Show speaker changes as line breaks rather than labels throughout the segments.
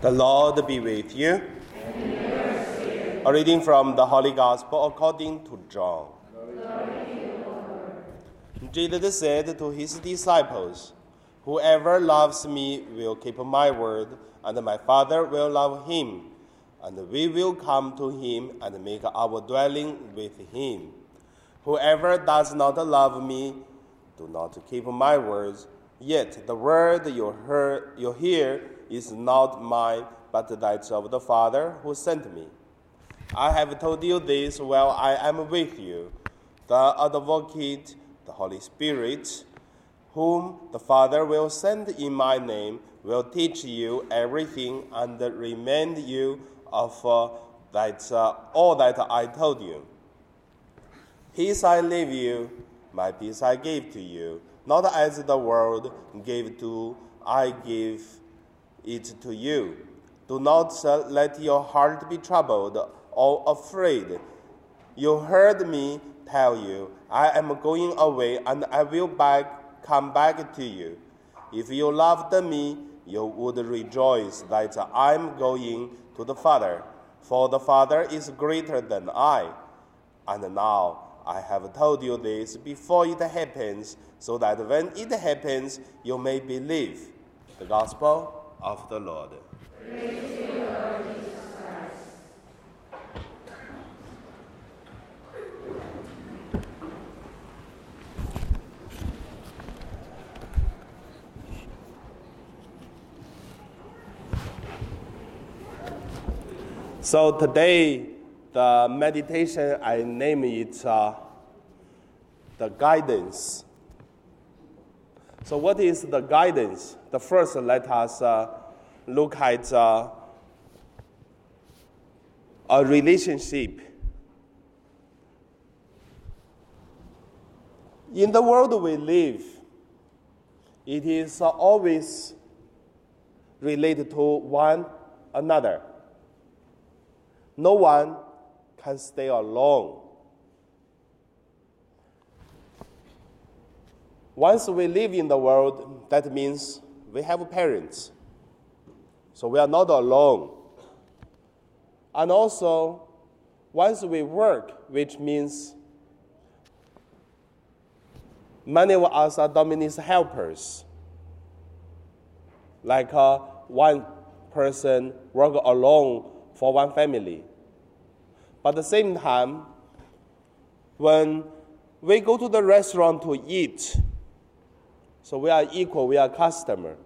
The Lord be with you. A reading from the Holy Gospel according to John. Jesus said to his disciples, Whoever loves me will keep my word, and my Father will love him, and we will come to him and make our dwelling with him. Whoever does not love me, do not keep my words. Yet the word you, heard, you hear is not mine, but that of the Father who sent me. I have told you this while I am with you. The advocate, the Holy Spirit, whom the Father will send in my name, will teach you everything and remind you of uh, that, uh, all that I told you. Peace I leave you, my peace I give to you. Not as the world gave to, I give it to you. Do not let your heart be troubled or afraid. You heard me tell you, I am going away and I will back, come back to you. If you loved me, you would rejoice that I am going to the Father, for the Father is greater than I. And now I have told you this before it happens, so that when it happens, you may believe. The Gospel of the Lord. So today, the meditation I name it uh, the guidance. So, what is the guidance? The first, let us uh, look at uh, a relationship. In the world we live, it is always related to one another. No one can stay alone. Once we live in the world, that means we have parents. So we are not alone. And also, once we work, which means many of us are domestic helpers. Like uh, one person work alone for one family. But at the same time, when we go to the restaurant to eat, so we are equal, we are customer.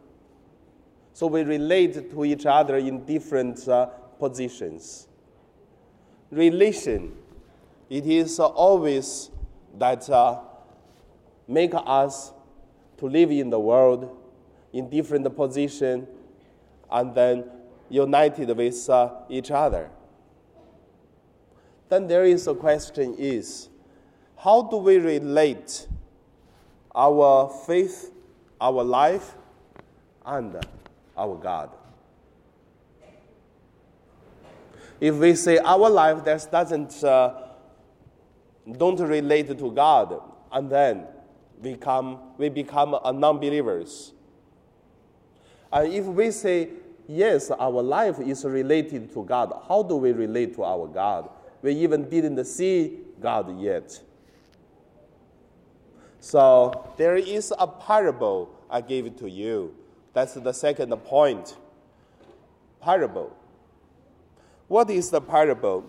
So we relate to each other in different uh, positions. Relation, it is uh, always that uh, make us to live in the world in different position and then united with uh, each other. Then there is a question is, how do we relate our faith our life and our God. If we say our life that doesn't uh, don't relate to God, and then we become we become a non-believers. And if we say yes, our life is related to God, how do we relate to our God? We even didn't see God yet. So there is a parable I gave to you. That's the second point. Parable. What is the parable?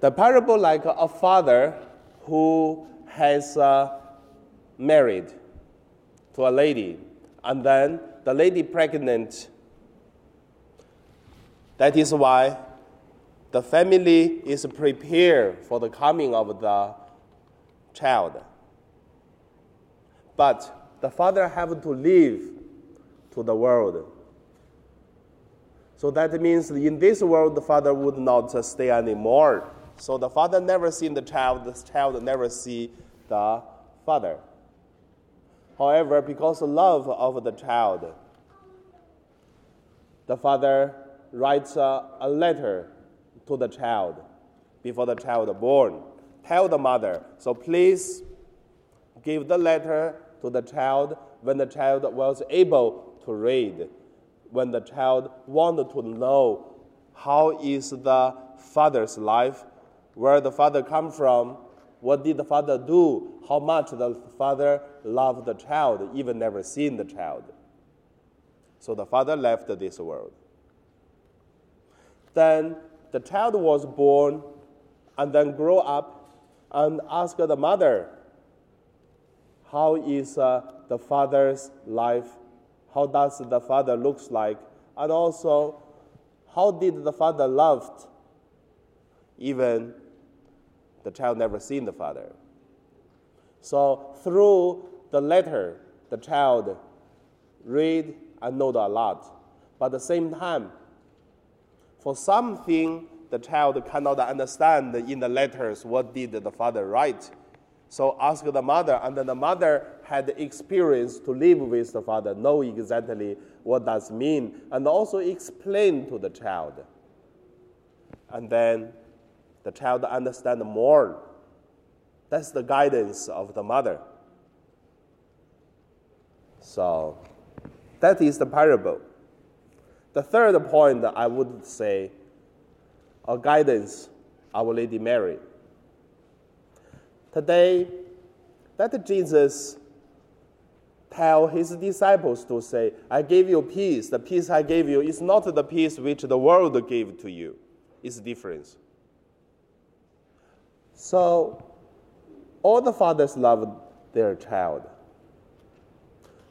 The parable like a father who has uh, married to a lady, and then the lady pregnant. That is why the family is prepared for the coming of the child. But the father have to leave to the world. So that means in this world, the father would not stay anymore. So the father never seen the child, the child never see the father. However, because love of the child, the father writes a, a letter to the child before the child born. Tell the mother, so please give the letter to the child when the child was able to read, when the child wanted to know how is the father's life, where the father come from, what did the father do, how much the father loved the child, even never seen the child. So the father left this world. Then the child was born and then grow up and ask the mother, how is uh, the father's life? How does the father looks like? And also, how did the father loved? Even the child never seen the father. So through the letter, the child read and know a lot. But at the same time, for something the child cannot understand in the letters what did the father write. So ask the mother, and then the mother had experience to live with the father, know exactly what does mean, and also explain to the child. And then the child understand more. That's the guidance of the mother. So that is the parable. The third point I would say, a guidance, Our Lady Mary. Today, let Jesus tell his disciples to say, I gave you peace. The peace I gave you is not the peace which the world gave to you. It's different. So, all the fathers love their child.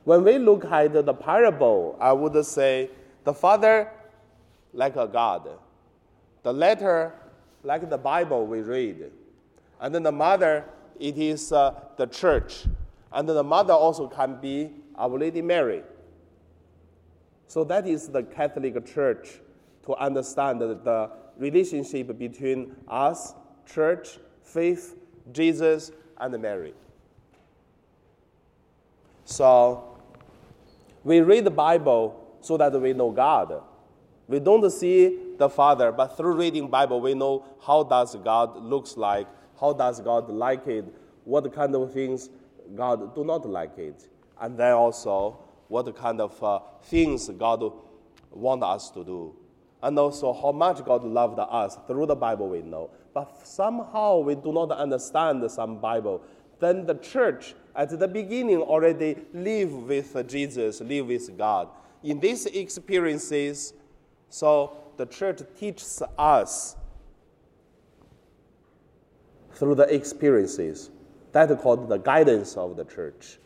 When we look at the parable, I would say the father like a God, the letter like the Bible we read, and then the mother it is uh, the church, and then the mother also can be Our Lady Mary. So that is the Catholic Church to understand the relationship between us, church, faith, Jesus, and Mary. So we read the Bible so that we know God. We don't see the Father, but through reading Bible, we know how does God looks like, how does God like it, what kind of things God do not like it, and then also what kind of uh, things God want us to do, and also how much God loved us through the Bible we know. But somehow we do not understand some Bible. Then the church at the beginning already live with Jesus, live with God. In these experiences, so the church teaches us through the experiences. That called the guidance of the church.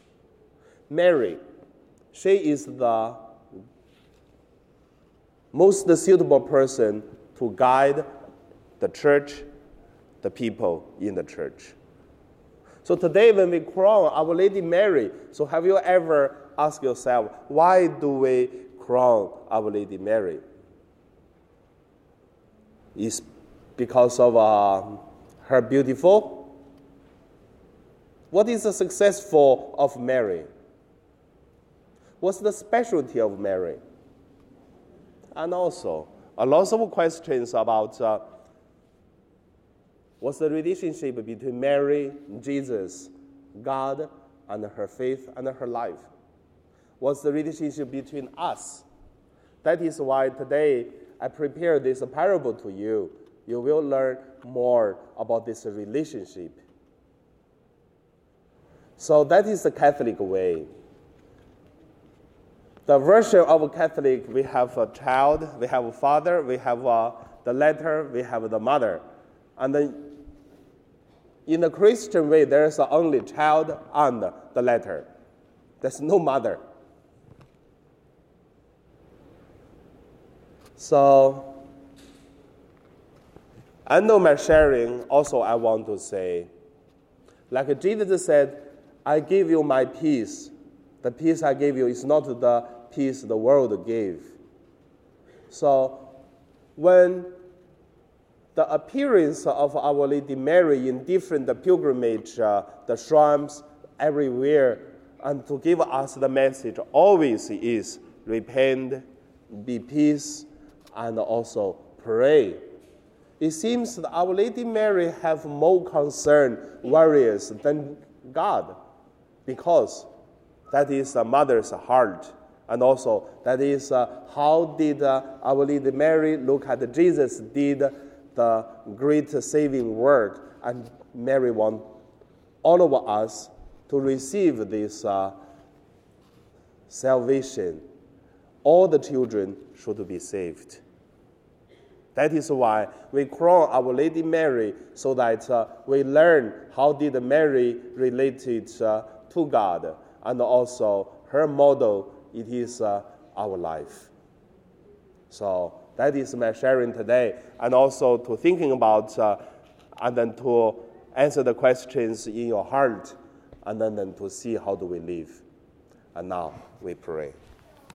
Mary, she is the most suitable person to guide the church, the people in the church. So today, when we crown Our Lady Mary, so have you ever asked yourself, why do we crown Our Lady Mary? Is because of uh, her beautiful? What is the successful of Mary? What's the specialty of Mary? And also, a lot of questions about uh, what's the relationship between Mary, Jesus, God, and her faith and her life. What's the relationship between us? That is why today I prepare this parable to you. You will learn more about this relationship. So that is the Catholic way. The version of Catholic, we have a child, we have a father, we have a, the letter, we have the mother. And then in the Christian way, there's only child and the letter. There's no mother. So, I know my sharing, also I want to say, like Jesus said, I give you my peace. The peace I give you is not the peace the world gave. So, when the appearance of Our Lady Mary in different pilgrimage, uh, the shrines everywhere, and to give us the message always is repent, be peace, and also pray. It seems that Our Lady Mary have more concern, worries than God, because That is a mother's heart. And also, that is uh, how did uh, Our Lady Mary look at Jesus did the great saving work. And Mary wants all of us to receive this uh, salvation. All the children should be saved. That is why we crown Our Lady Mary so that uh, we learn how did Mary related uh, to God and also her model it is uh, our life. So that is my sharing today and also to thinking about uh, and then to answer the questions in your heart and then, then to see how do we live. And now we pray.